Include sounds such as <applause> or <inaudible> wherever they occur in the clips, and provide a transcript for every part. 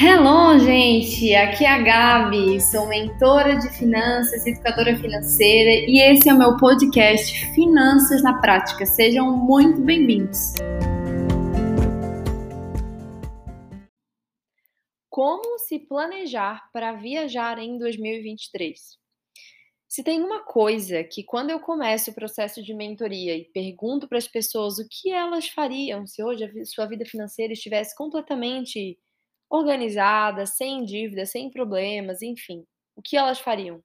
Hello, gente! Aqui é a Gabi, sou mentora de finanças, educadora financeira e esse é o meu podcast Finanças na Prática. Sejam muito bem-vindos! Como se planejar para viajar em 2023? Se tem uma coisa que quando eu começo o processo de mentoria e pergunto para as pessoas o que elas fariam se hoje a sua vida financeira estivesse completamente organizada, sem dívidas, sem problemas, enfim, o que elas fariam?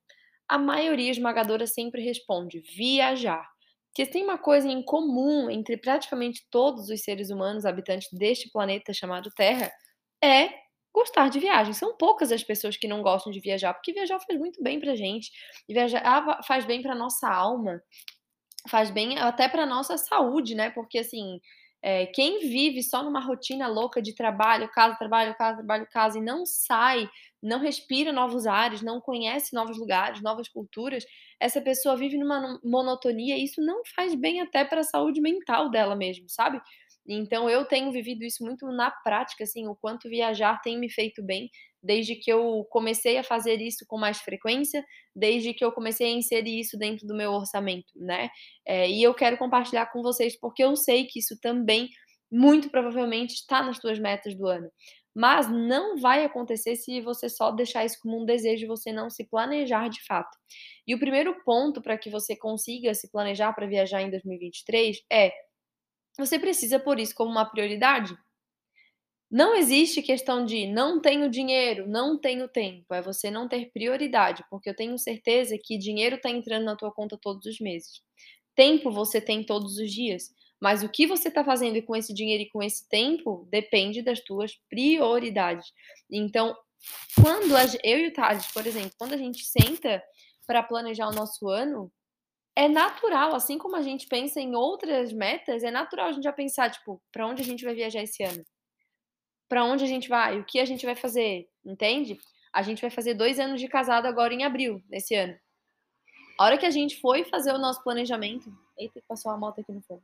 A maioria esmagadora sempre responde: viajar. Que tem uma coisa em comum entre praticamente todos os seres humanos habitantes deste planeta chamado Terra, é gostar de viagem. São poucas as pessoas que não gostam de viajar, porque viajar faz muito bem pra gente. Viajar faz bem pra nossa alma, faz bem até pra nossa saúde, né? Porque assim, é, quem vive só numa rotina louca de trabalho, casa, trabalho, casa, trabalho, casa e não sai, não respira novos ares, não conhece novos lugares, novas culturas, essa pessoa vive numa monotonia e isso não faz bem até para a saúde mental dela mesmo, sabe? Então eu tenho vivido isso muito na prática, assim, o quanto viajar tem me feito bem desde que eu comecei a fazer isso com mais frequência, desde que eu comecei a inserir isso dentro do meu orçamento, né? É, e eu quero compartilhar com vocês porque eu sei que isso também muito provavelmente está nas tuas metas do ano. Mas não vai acontecer se você só deixar isso como um desejo, você não se planejar de fato. E o primeiro ponto para que você consiga se planejar para viajar em 2023 é você precisa pôr isso como uma prioridade. Não existe questão de não tenho dinheiro, não tenho tempo. É você não ter prioridade, porque eu tenho certeza que dinheiro está entrando na tua conta todos os meses. Tempo você tem todos os dias, mas o que você está fazendo com esse dinheiro e com esse tempo depende das tuas prioridades. Então, quando a, eu e o Thales, por exemplo, quando a gente senta para planejar o nosso ano, é natural, assim como a gente pensa em outras metas, é natural a gente já pensar, tipo, para onde a gente vai viajar esse ano? Para onde a gente vai? O que a gente vai fazer? Entende? A gente vai fazer dois anos de casado agora em abril, nesse ano. A hora que a gente foi fazer o nosso planejamento. Eita, passou a moto aqui no fundo.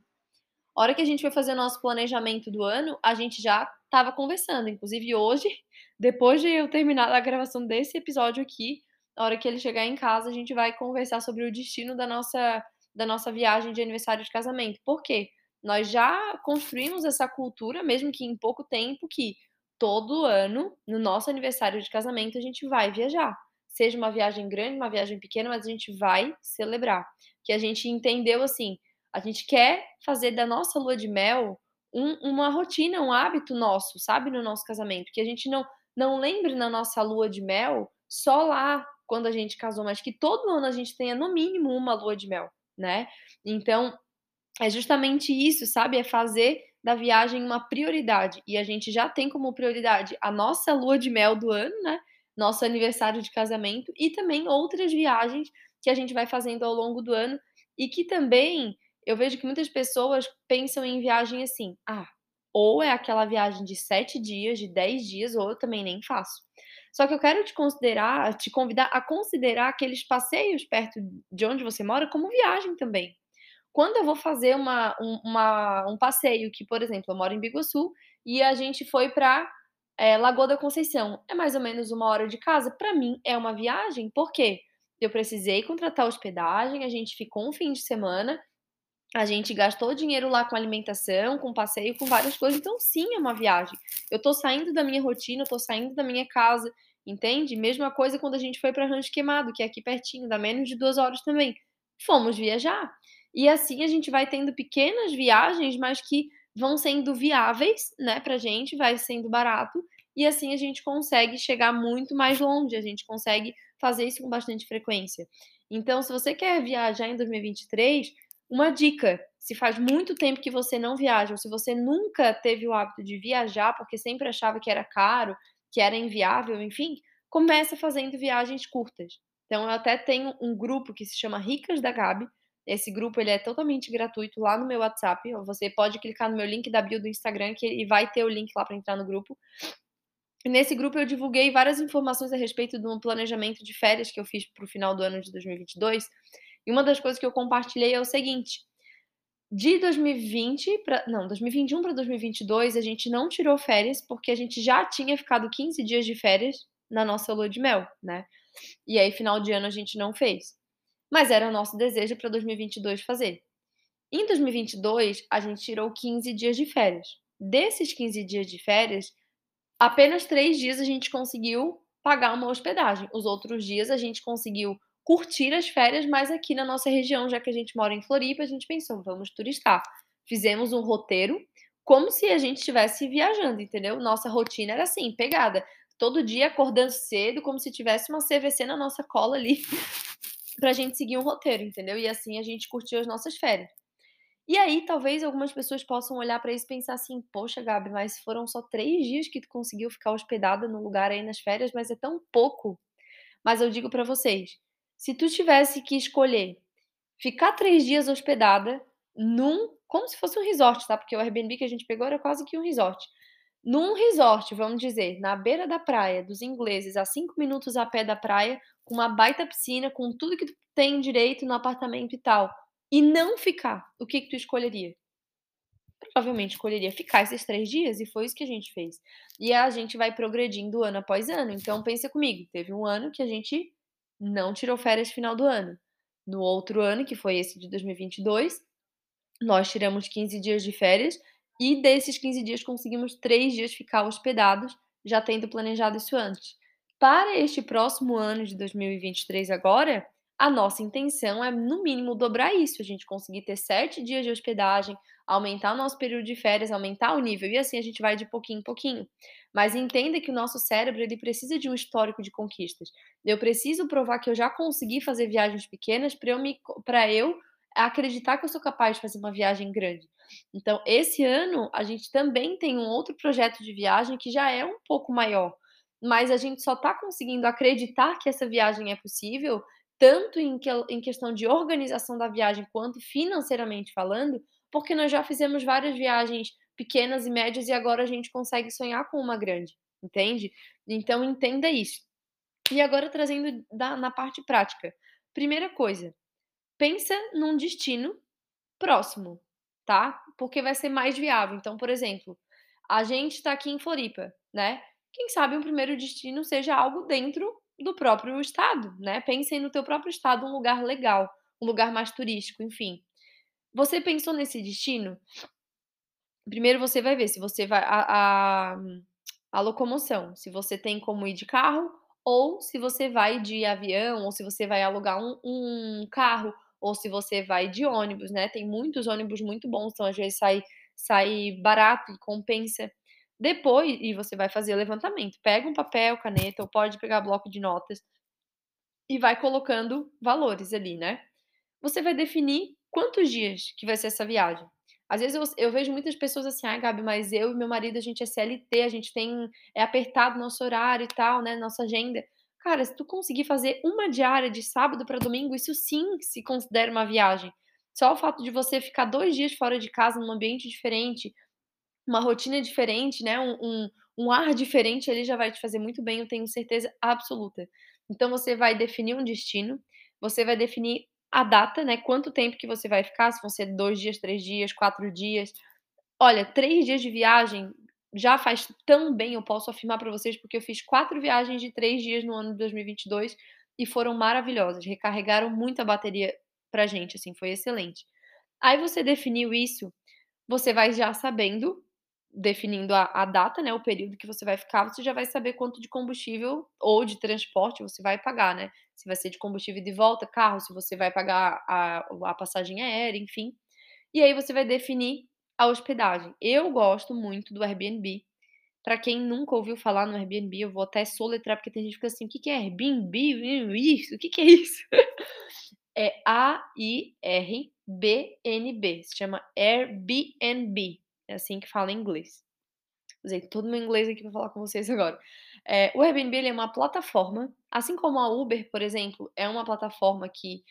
A hora que a gente foi fazer o nosso planejamento do ano, a gente já estava conversando. Inclusive hoje, <laughs> depois de eu terminar a gravação desse episódio aqui, na hora que ele chegar em casa, a gente vai conversar sobre o destino da nossa, da nossa viagem de aniversário de casamento. Por quê? Nós já construímos essa cultura, mesmo que em pouco tempo, que todo ano, no nosso aniversário de casamento, a gente vai viajar. Seja uma viagem grande, uma viagem pequena, mas a gente vai celebrar. Que a gente entendeu assim, a gente quer fazer da nossa lua de mel um, uma rotina, um hábito nosso, sabe, no nosso casamento. Que a gente não, não lembre na nossa lua de mel só lá quando a gente casou, mas que todo ano a gente tenha no mínimo uma lua de mel, né? Então, é justamente isso, sabe? É fazer da viagem uma prioridade. E a gente já tem como prioridade a nossa lua de mel do ano, né? Nosso aniversário de casamento e também outras viagens que a gente vai fazendo ao longo do ano e que também eu vejo que muitas pessoas pensam em viagem assim: ah, ou é aquela viagem de sete dias, de dez dias, ou eu também nem faço. Só que eu quero te considerar, te convidar a considerar aqueles passeios perto de onde você mora como viagem também. Quando eu vou fazer uma, um, uma, um passeio, que, por exemplo, eu moro em Biguaçu e a gente foi para é, Lagoa da Conceição, é mais ou menos uma hora de casa, para mim é uma viagem, por quê? Eu precisei contratar hospedagem, a gente ficou um fim de semana, a gente gastou dinheiro lá com alimentação, com passeio, com várias coisas. Então, sim, é uma viagem. Eu tô saindo da minha rotina, tô saindo da minha casa, entende? Mesma coisa quando a gente foi para Rancho Queimado, que é aqui pertinho, dá menos de duas horas também. Fomos viajar. E assim a gente vai tendo pequenas viagens, mas que vão sendo viáveis, né, pra gente, vai sendo barato. E assim a gente consegue chegar muito mais longe, a gente consegue fazer isso com bastante frequência. Então, se você quer viajar em 2023, uma dica: se faz muito tempo que você não viaja, ou se você nunca teve o hábito de viajar porque sempre achava que era caro, que era inviável, enfim, começa fazendo viagens curtas. Então eu até tenho um grupo que se chama Ricas da Gabi. Esse grupo ele é totalmente gratuito lá no meu WhatsApp. Você pode clicar no meu link da bio do Instagram que ele vai ter o link lá para entrar no grupo. nesse grupo eu divulguei várias informações a respeito do planejamento de férias que eu fiz para o final do ano de 2022 e uma das coisas que eu compartilhei é o seguinte: De 2020 pra não, 2021 pra 2022 a gente não tirou férias, porque a gente já tinha ficado 15 dias de férias na nossa lua de mel, né. E aí final de ano a gente não fez. Mas era o nosso desejo pra 2022 fazer. Em 2022 a gente tirou 15 dias de férias. Desses 15 dias de férias, apenas 3 dias a gente conseguiu pagar uma hospedagem, os outros dias a gente conseguiu curtir as férias, mas aqui na nossa região, já que a gente mora em Floripa, a gente pensou: "Vamos turistar". Fizemos um roteiro, como se a gente estivesse viajando, entendeu. Nossa rotina era assim, pegada, todo dia acordando cedo, como se tivesse uma CVC na nossa cola ali, <laughs> pra gente seguir um roteiro, entendeu. E assim a gente curtiu as nossas férias. E aí talvez algumas pessoas possam olhar pra isso e pensar assim: "Poxa Gabi, mas foram só 3 dias que tu conseguiu ficar hospedada no lugar aí nas férias, mas é tão pouco". Mas eu digo pra vocês, se tu tivesse que escolher ficar 3 dias hospedada num como se fosse um resort, tá, porque o Airbnb que a gente pegou era quase que um resort. Num resort, vamos dizer, na beira da praia dos ingleses, a 5 minutos a pé da praia, com uma baita piscina, com tudo que tu tem direito no apartamento e tal, e não ficar, o que que tu escolheria? Provavelmente escolheria ficar esses 3 dias e foi isso que a gente fez. E a gente vai progredindo ano após ano, então pensa comigo, teve um ano que a gente não tirou férias final do ano. No outro ano, que foi esse de 2022, nós tiramos 15 dias de férias e desses 15 dias conseguimos 3 dias ficar hospedados, já tendo planejado isso antes. Para este próximo ano de 2023 agora, a nossa intenção é no mínimo dobrar isso, a gente conseguir ter 7 dias de hospedagem, aumentar o nosso período de férias, aumentar o nível e assim a gente vai de pouquinho em pouquinho. Mas entenda que o nosso cérebro ele precisa de um histórico de conquistas. Eu preciso provar que eu já consegui fazer viagens pequenas pra eu eu acreditar que eu sou capaz de fazer uma viagem grande. Então esse ano a gente também tem um outro projeto de viagem que já é um pouco maior, mas a gente só tá conseguindo acreditar que essa viagem é possível, tanto em que em questão de organização da viagem, quanto financeiramente falando, porque nós já fizemos várias viagens pequenas e médias e agora a gente consegue sonhar com uma grande, entende? Então entenda isso. E agora trazendo da na parte prática. Primeira coisa, pensa num destino próximo, tá? Porque vai ser mais viável. Então, por exemplo, a gente tá aqui em Floripa, né, quem sabe um primeiro destino seja algo dentro do próprio estado, né, pensa aí no teu próprio estado um lugar legal, um lugar mais turístico, enfim. Você pensou nesse destino? Primeiro você vai ver se você vai a a a locomoção, se você tem como ir de carro ou se você vai de avião ou se você vai alugar um um carro ou se você vai de ônibus, né, tem muitos ônibus muito bons, então às vezes sai sai barato e compensa. Depois e você vai fazer o levantamento, pega um papel, caneta ou pode pegar bloco de notas e vai colocando valores ali, né. Você vai definir quantos dias que vai ser essa viagem. Às vezes eu eu vejo muitas pessoas assim: "Ai Gabi, mas eu e meu marido a gente é CLT, a gente tem é apertado nosso horário e tal, né, nossa agenda". Cara, se tu conseguir fazer uma diária de sábado pra domingo, isso sim se considera uma viagem. Só o fato de você ficar 2 dias fora de casa num ambiente diferente, uma rotina diferente, né, um um um ar diferente ali já vai te fazer muito bem, eu tenho certeza absoluta. Então você vai definir um destino, você vai definir a data, né, quanto tempo que você vai ficar, se vão ser 2 dias, 3 dias, 4 dias. Olha, 3 dias de viagem já faz tão bem, eu posso afirmar pra vocês, porque eu fiz 4 viagens de 3 dias no ano de 2022 e foram maravilhosas, recarregaram muito a bateria pra gente, assim, foi excelente. Aí você definiu isso, você vai já sabendo, definindo a a data, né, o período que você vai ficar, você já vai saber quanto de combustível ou de transporte você vai pagar, né. Se vai ser de combustível ida e volta, carro, se você vai pagar a a passagem aérea, enfim. E aí você vai definir a hospedagem. Eu gosto muito do Airbnb. Pra quem nunca ouviu falar no Airbnb, eu vou até soletrar, porque tem gente que fica assim: "O que é Airbnb? Isso, o que é isso?". É A-I-R-B-N-B, se chama Airbnb, é assim que fala em inglês. Usei todo o meu inglês aqui pra falar com vocês agora. Eh, o Airbnb é uma plataforma, assim como a Uber, por exemplo, é uma plataforma que,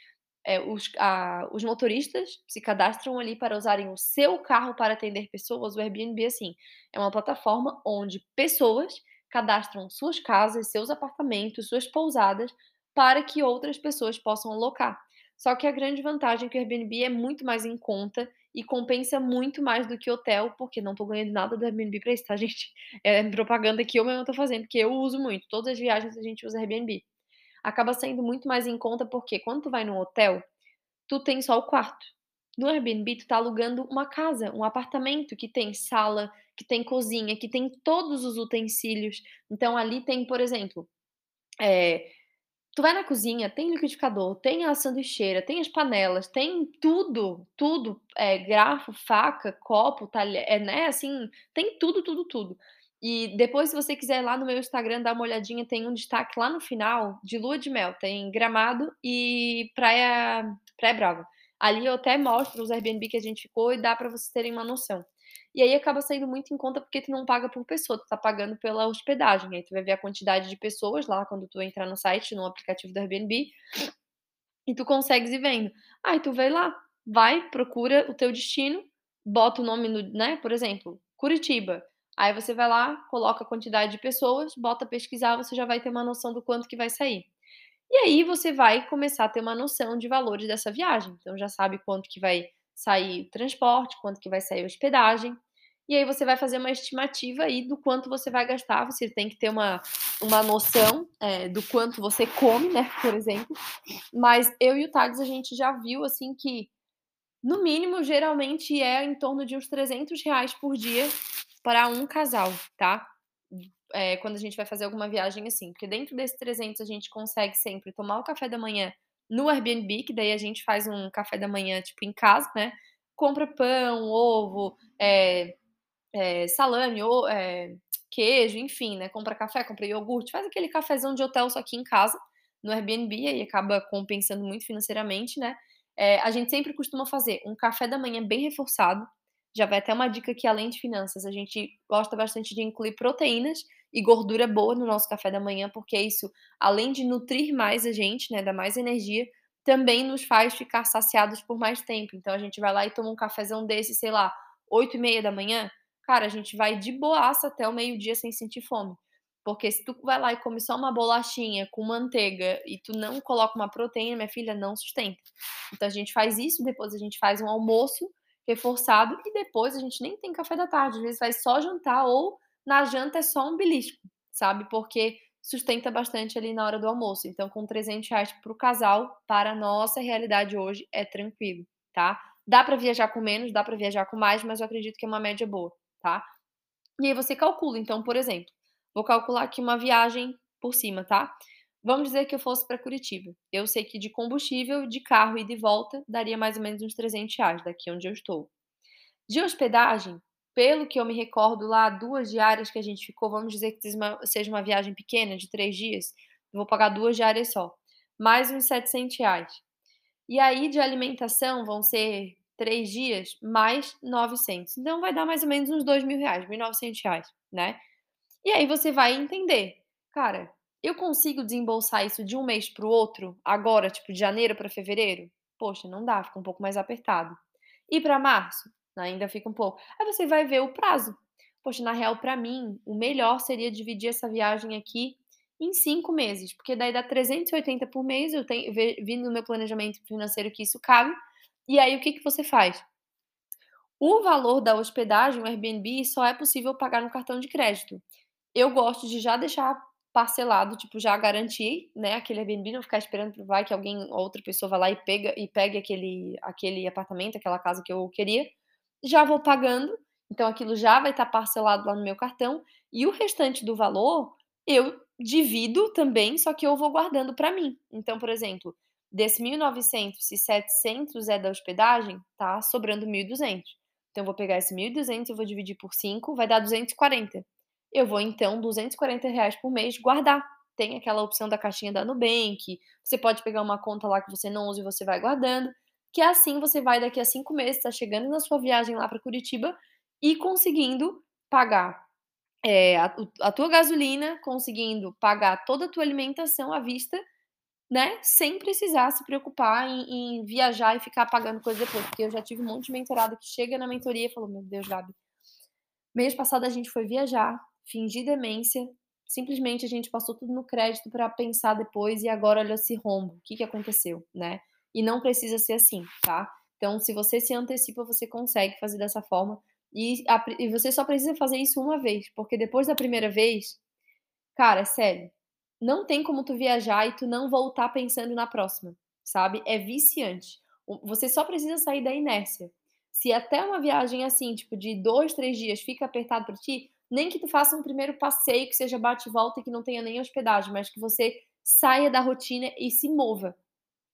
eh, os a os motoristas se cadastram ali para usarem o seu carro para atender pessoas, o Airbnb é assim, é uma plataforma onde pessoas cadastram suas casas, seus apartamentos, suas pousadas, para que outras pessoas possam alocar. Só que a grande vantagem é que o Airbnb é muito mais em conta e compensa muito mais do que hotel, porque não tô ganhando nada do Airbnb pra isso, tá, <laughs> gente? É propaganda que eu mesma tô fazendo, porque eu uso muito. Todas as viagens a gente usa Airbnb. Acaba saindo muito mais em conta, porque quando tu vai num hotel, tu tem só o quarto. No Airbnb, tu tá alugando uma casa, um apartamento que tem sala, que tem cozinha, que tem todos os utensílios. Então ali tem, por exemplo, é, Tu vai na cozinha, tem liquidificador, tem a sanduicheira, tem as panelas, tem tudo, tudo, é, faca, copo, talher, é, né, assim, tem tudo, tudo, tudo. E depois, se você quiser lá no meu Instagram dar uma olhadinha, tem um destaque lá no final de lua de mel, tem Gramado e Praia, Praia Brava. Ali eu até mostro os Airbnb que a gente ficou e dá para vocês terem uma noção. E aí acaba saindo muito em conta porque tu não paga por pessoa, tu tá pagando pela hospedagem. Aí tu vai ver a quantidade de pessoas lá quando tu entrar no site, no aplicativo do Airbnb, e tu consegues ir vendo. Aí tu vai lá, vai, procura o teu destino, bota o nome no, né, por exemplo, Curitiba. Aí você vai lá, coloca a quantidade de pessoas, bota pesquisar, você já vai ter uma noção do quanto que vai sair. E aí você vai começar a ter uma noção de valores dessa viagem. Então já sabe quanto que vai sair o transporte, quanto que vai sair a hospedagem. E aí você vai fazer uma estimativa aí do quanto você vai gastar. Você tem que ter uma, uma noção é, do quanto você come, né? Por exemplo. Mas eu e o Thales, a gente já viu, assim, que no mínimo, geralmente é em torno de uns 300 reais por dia para um casal, tá? É, quando a gente vai fazer alguma viagem assim. Porque dentro desses 300 a gente consegue sempre tomar o café da manhã no Airbnb, que daí a gente faz um café da manhã, tipo, em casa, né? Compra pão, ovo, é, é, salame, ou é, queijo, enfim, né? Compra café, compra iogurte, faz aquele cafezão de hotel só aqui em casa, no Airbnb, e acaba compensando muito financeiramente, né? É, a gente sempre costuma fazer um café da manhã bem reforçado. Já vai até uma dica que, além de finanças, a gente gosta bastante de incluir proteínas e gordura boa no nosso café da manhã, porque isso, além de nutrir mais a gente, né, dar mais energia, também nos faz ficar saciados por mais tempo. Então a gente vai lá e toma um cafezão desse, sei lá, 8 e meia da manhã, cara, a gente vai de boaça até o meio-dia sem sentir fome. Porque se tu vai lá e come só uma bolachinha com manteiga e tu não coloca uma proteína, minha filha, não sustenta. Então a gente faz isso, depois a gente faz um almoço reforçado e depois a gente nem tem café da tarde, às vezes vai só jantar ou na janta é só um belisco, sabe? Porque sustenta bastante ali na hora do almoço. Então, com 300 reais para o casal, para a nossa realidade hoje, é tranquilo, tá? Dá para viajar com menos, dá para viajar com mais, mas eu acredito que é uma média boa tá? E aí você calcula. Então, por exemplo, vou calcular aqui uma viagem por cima, tá? Vamos dizer que eu fosse para Curitiba. Eu sei que de combustível, de carro e de volta, daria mais ou menos uns 300 reais daqui onde eu estou. De hospedagem, pelo que eu me recordo lá, duas diárias que a gente ficou, vamos dizer que seja uma viagem pequena, de três dias, vou pagar duas diárias só. Mais uns 700 reais. E aí, de alimentação, vão ser três dias, mais 900. Então, vai dar mais ou menos uns dois mil reais, 1.900 reais, né? E aí você vai entender, cara, eu consigo desembolsar isso de um mês para o outro, agora, tipo, de janeiro para fevereiro? Poxa, não dá, fica um pouco mais apertado. E para março? Ainda fica um pouco. Aí você vai ver o prazo. Poxa, na real, para mim, o melhor seria dividir essa viagem aqui em cinco meses, porque daí dá 380 por mês. Eu tenho, vi no meu planejamento financeiro que isso cabe. E aí o que, que você faz? O valor da hospedagem, o Airbnb, só é possível pagar no cartão de crédito. Eu gosto de já deixar parcelado, tipo, já garantir, né, aquele Airbnb, não ficar esperando que vai que alguém, outra pessoa vá lá e pega e pegue aquele aquele apartamento, aquela casa que eu queria. Já vou pagando, então aquilo já vai estar parcelado lá no meu cartão e o restante do valor eu divido também, só que eu vou guardando para mim. Então, por exemplo, Desse 1.900, se 700 é da hospedagem, tá sobrando 1.200. Então, eu vou pegar esse 1.200, eu vou dividir por 5, vai dar 240. Eu vou, então, 240 reais por mês guardar. Tem aquela opção da caixinha da Nubank. Você pode pegar uma conta lá que você não usa e você vai guardando. Que assim você vai, daqui a cinco meses, tá chegando na sua viagem lá para Curitiba e conseguindo pagar é, a, a tua gasolina, conseguindo pagar toda a tua alimentação à vista né, sem precisar se preocupar em, em, viajar e ficar pagando coisa depois. Porque eu já tive um monte de mentorada que chega na mentoria e falou: Meu Deus, Gabi, mês passado a gente foi viajar, fingir demência, simplesmente a gente passou tudo no crédito para pensar depois e agora olha esse rombo, o que, que aconteceu, né? E não precisa ser assim, tá? Então, se você se antecipa, você consegue fazer dessa forma. E, a, e você só precisa fazer isso uma vez, porque depois da primeira vez, cara, é sério, não tem como tu viajar e tu não voltar pensando na próxima, sabe? É viciante. Você só precisa sair da inércia. Se até uma viagem assim, tipo, de dois, três dias fica apertado para ti, nem que tu faça um primeiro passeio que seja bate e volta e que não tenha nem hospedagem, mas que você saia da rotina e se mova.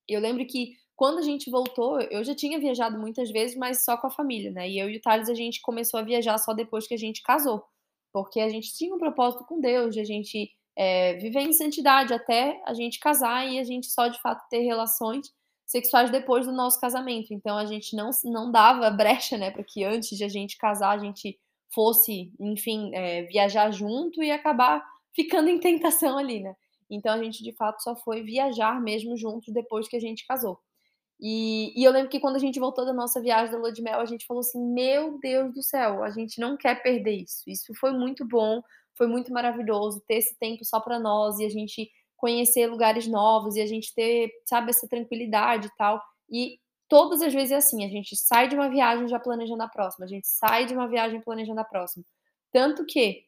Eu lembro que quando a gente voltou, eu já tinha viajado muitas vezes, mas só com a família, né? E eu e o Thales, a gente começou a viajar só depois que a gente casou. Porque a gente tinha um propósito com Deus, de a gente é, viver em santidade até a gente casar e a gente só de fato ter relações sexuais depois do nosso casamento. Então a gente não, não dava brecha, né, para que antes de a gente casar a gente fosse, enfim, é, viajar junto e acabar ficando em tentação ali, né? Então a gente de fato só foi viajar mesmo juntos depois que a gente casou. E, e, eu lembro que quando a gente voltou da nossa viagem da lua de mel, a gente falou assim: Meu Deus do céu, a gente não quer perder isso. Isso foi muito bom, foi muito maravilhoso ter esse tempo só para nós e a gente conhecer lugares novos e a gente ter, sabe, essa tranquilidade e tal. E todas as vezes é assim: a gente sai de uma viagem já planejando a próxima, a gente sai de uma viagem planejando a próxima. Tanto que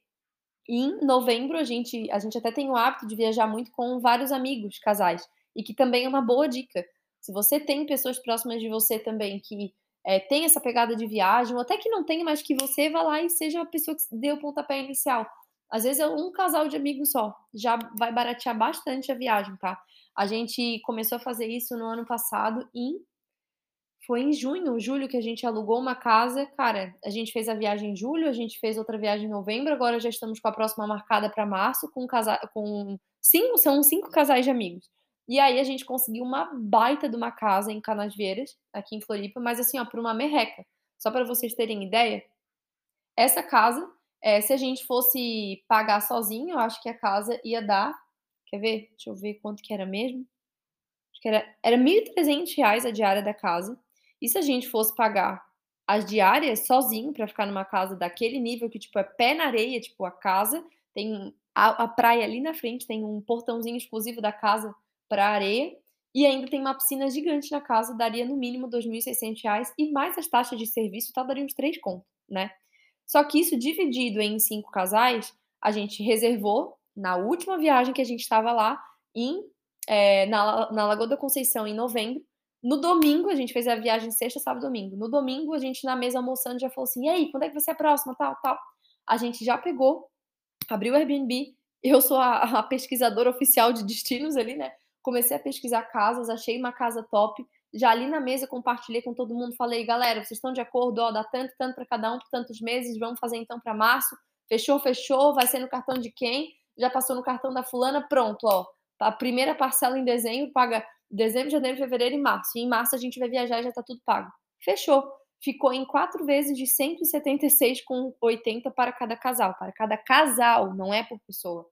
em novembro a gente, a gente até tem o hábito de viajar muito com vários amigos, casais, e que também é uma boa dica se você tem pessoas próximas de você também que é, tem essa pegada de viagem, ou até que não tenha, mas que você vá lá e seja a pessoa que deu o pontapé inicial. Às vezes é um casal de amigos só, já vai baratear bastante a viagem, tá? A gente começou a fazer isso no ano passado em foi em junho, julho que a gente alugou uma casa. Cara, a gente fez a viagem em julho, a gente fez outra viagem em novembro, agora já estamos com a próxima marcada para março com casa... com cinco, são cinco casais de amigos. E aí a gente conseguiu uma baita de uma casa em Canasvieiras, aqui em Floripa, mas assim, ó, por uma merreca. Só para vocês terem ideia, essa casa, é, se a gente fosse pagar sozinho, eu acho que a casa ia dar. Quer ver? Deixa eu ver quanto que era mesmo. Acho que era, era R$ 1.300 a diária da casa. E se a gente fosse pagar as diárias sozinho para ficar numa casa daquele nível que, tipo, é pé na areia, tipo, a casa, tem a, a praia ali na frente, tem um portãozinho exclusivo da casa para areia. E ainda tem uma piscina gigante na casa, daria no mínimo R$ 2.600 e mais as taxas de serviço, tal, daria uns 3 contos, né? Só que isso dividido em cinco casais, a gente reservou na última viagem que a gente estava lá, em, é, na, na Lagoa da Conceição, em novembro. No domingo, a gente fez a viagem sexta, sábado domingo. No domingo, a gente na mesa almoçando já falou assim: e aí, quando é que vai ser a próxima? Tal, tal. A gente já pegou, abriu o Airbnb. Eu sou a, a pesquisadora oficial de destinos ali, né? comecei a pesquisar casas, achei uma casa top. Já ali na mesa compartilhei com todo mundo, falei, galera, vocês estão de acordo? Ó, dá tanto, tanto para cada um tantos meses, vamos fazer então para março. Fechou, fechou, vai ser no cartão de quem? Já passou no cartão da fulana, pronto, ó. A primeira parcela em dezembro paga dezembro, janeiro, fevereiro e março. E em março a gente vai viajar e já tá tudo pago. Fechou. Ficou em quatro vezes de 176,80 para cada casal. Para cada casal, não é por pessoa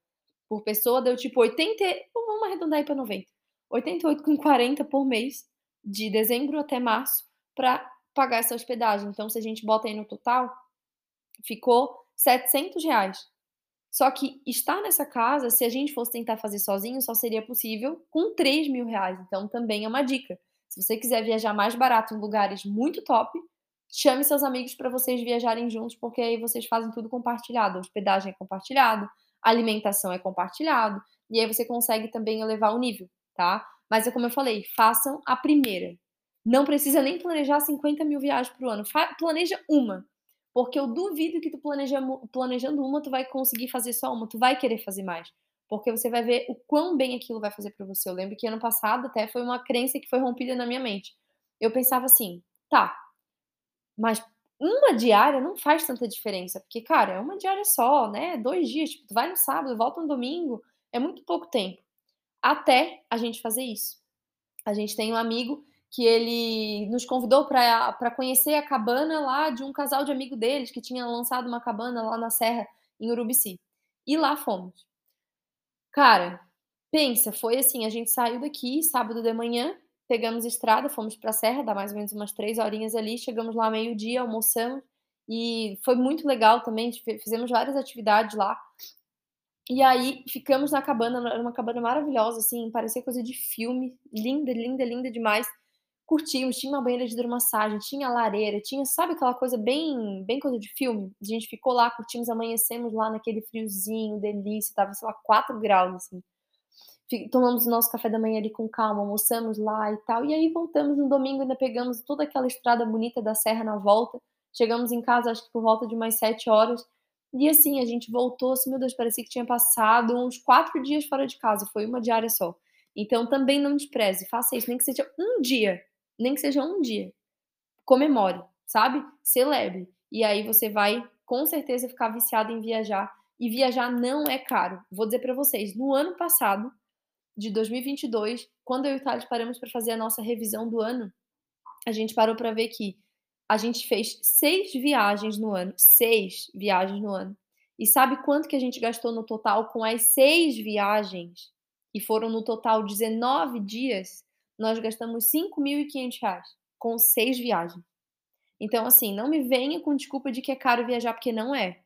por pessoa deu tipo 80, vamos arredondar aí para 90. 88,40 por mês, de dezembro até março, para pagar essa hospedagem. Então, se a gente bota aí no total, ficou 700 reais. Só que estar nessa casa, se a gente fosse tentar fazer sozinho, só seria possível com 3 mil reais. Então, também é uma dica. Se você quiser viajar mais barato em lugares muito top, chame seus amigos para vocês viajarem juntos, porque aí vocês fazem tudo compartilhado. A hospedagem é compartilhado, alimentação é compartilhado, e aí você consegue também elevar o nível, tá? Mas é como eu falei, façam a primeira. Não precisa nem planejar 50 mil viagens por ano. planeja uma. Porque eu duvido que tu planeja, planejando uma, tu vai conseguir fazer só uma, tu vai querer fazer mais. Porque você vai ver o quão bem aquilo vai fazer para você. Eu lembro que ano passado até foi uma crença que foi rompida na minha mente. Eu pensava assim, tá, mas uma diária não faz tanta diferença, porque, cara, é uma diária só, né? Dois dias, tipo, tu vai no sábado, volta no domingo, é muito pouco tempo. Até a gente fazer isso. A gente tem um amigo que ele nos convidou para conhecer a cabana lá de um casal de amigo deles que tinha lançado uma cabana lá na Serra, em Urubici. E lá fomos. Cara, pensa, foi assim, a gente saiu daqui sábado de manhã, pegamos estrada, fomos para a Serra, dá mais ou menos umas três horinhas ali, chegamos lá meio-dia, almoçamos, e foi muito legal também, fizemos várias atividades lá. E aí ficamos na cabana, era uma cabana maravilhosa, assim, parecia coisa de filme, linda, linda, linda demais. curtimos, tinha uma banheira de hidromassagem, tinha lareira, tinha, sabe aquela coisa bem, bem coisa de filme? A gente ficou lá, curtimos, amanhecemos lá naquele friozinho, delícia, tava, sei lá, 4 graus, assim. Tomamos o nosso café da manhã ali com calma, almoçamos lá e tal, e aí voltamos no domingo, ainda pegamos toda aquela estrada bonita da serra na volta, chegamos em casa, acho que por volta de umas 7 horas, e assim, a gente voltou, assim, meu Deus, parecia que tinha passado uns quatro dias fora de casa, foi uma diária só. Então também não despreze, faça isso, nem que seja um dia, nem que seja um dia. Comemore, sabe? Celebre. E aí você vai com certeza ficar viciado em viajar. E viajar não é caro. Vou dizer para vocês, no ano passado, de 2022, quando eu e o Thales paramos para fazer a nossa revisão do ano, a gente parou para ver que a gente fez seis viagens no ano. Seis viagens no ano. E sabe quanto que a gente gastou no total com as seis viagens? E foram no total 19 dias nós gastamos 5.500 reais com seis viagens. Então, assim, não me venha com desculpa de que é caro viajar, porque não é.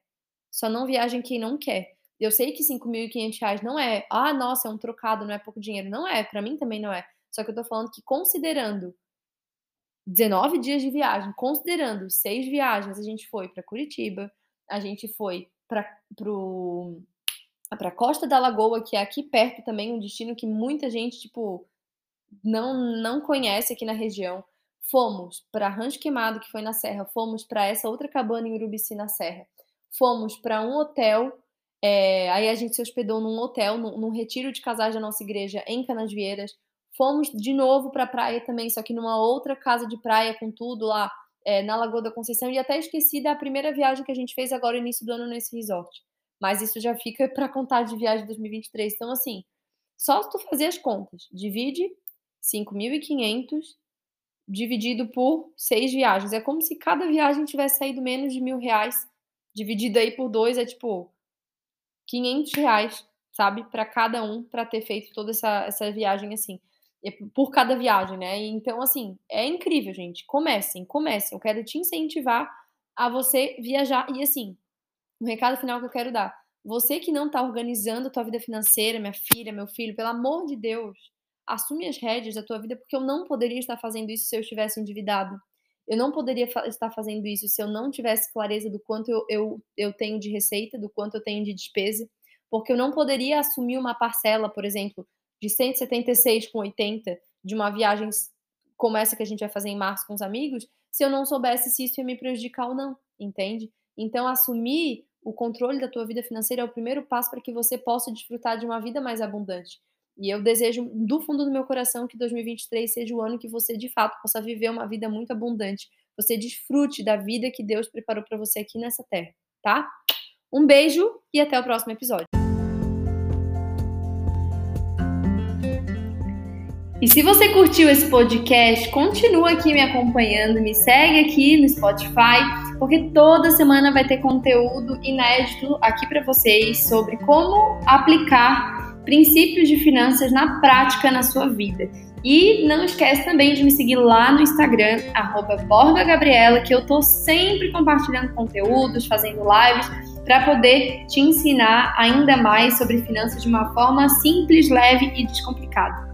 Só não viajem quem não quer. Eu sei que 5.500 reais não é, ah, nossa, é um trocado, não é pouco dinheiro. Não é, para mim também não é. Só que eu tô falando que considerando 19 dias de viagem, considerando seis viagens, a gente foi para Curitiba, a gente foi para para Costa da Lagoa, que é aqui perto também, um destino que muita gente, tipo, não, não conhece aqui na região. Fomos para Rancho Queimado, que foi na Serra, fomos para essa outra cabana em Urubici, na Serra. Fomos para um hotel, é, aí a gente se hospedou num hotel, num, num, retiro de casais da nossa igreja em Canasvieiras. Fomos de novo para a praia também, só que numa outra casa de praia com tudo lá é, na Lagoa da Conceição. E até esqueci da primeira viagem que a gente fez agora, início do ano, nesse resort. Mas isso já fica <laughs> para contar de viagem de 2023. Então, assim, só se tu fazer as contas, divide 5.500 dividido por seis viagens. É como se cada viagem tivesse saído menos de mil reais. Dividido aí por dois é tipo 500 reais, sabe? Para cada um, para ter feito toda essa, essa viagem assim. Por cada viagem, né? Então, assim, é incrível, gente. Comecem, comecem. Eu quero te incentivar a você viajar. E, assim, um recado final que eu quero dar. Você que não está organizando a tua vida financeira, minha filha, meu filho, pelo amor de Deus, assume as rédeas da tua vida, porque eu não poderia estar fazendo isso se eu estivesse endividado. Eu não poderia estar fazendo isso se eu não tivesse clareza do quanto eu, eu, eu tenho de receita, do quanto eu tenho de despesa, porque eu não poderia assumir uma parcela, por exemplo, de 176,80 de uma viagem como essa que a gente vai fazer em março com os amigos, se eu não soubesse se isso ia me prejudicar ou não, entende? Então, assumir o controle da tua vida financeira é o primeiro passo para que você possa desfrutar de uma vida mais abundante. E eu desejo do fundo do meu coração que 2023 seja o ano que você de fato possa viver uma vida muito abundante. Você desfrute da vida que Deus preparou para você aqui nessa terra, tá? Um beijo e até o próximo episódio. E se você curtiu esse podcast, continua aqui me acompanhando, me segue aqui no Spotify, porque toda semana vai ter conteúdo inédito aqui para vocês sobre como aplicar princípios de finanças na prática na sua vida. E não esquece também de me seguir lá no Instagram, @borgagabriela, que eu tô sempre compartilhando conteúdos, fazendo lives para poder te ensinar ainda mais sobre finanças de uma forma simples, leve e descomplicada.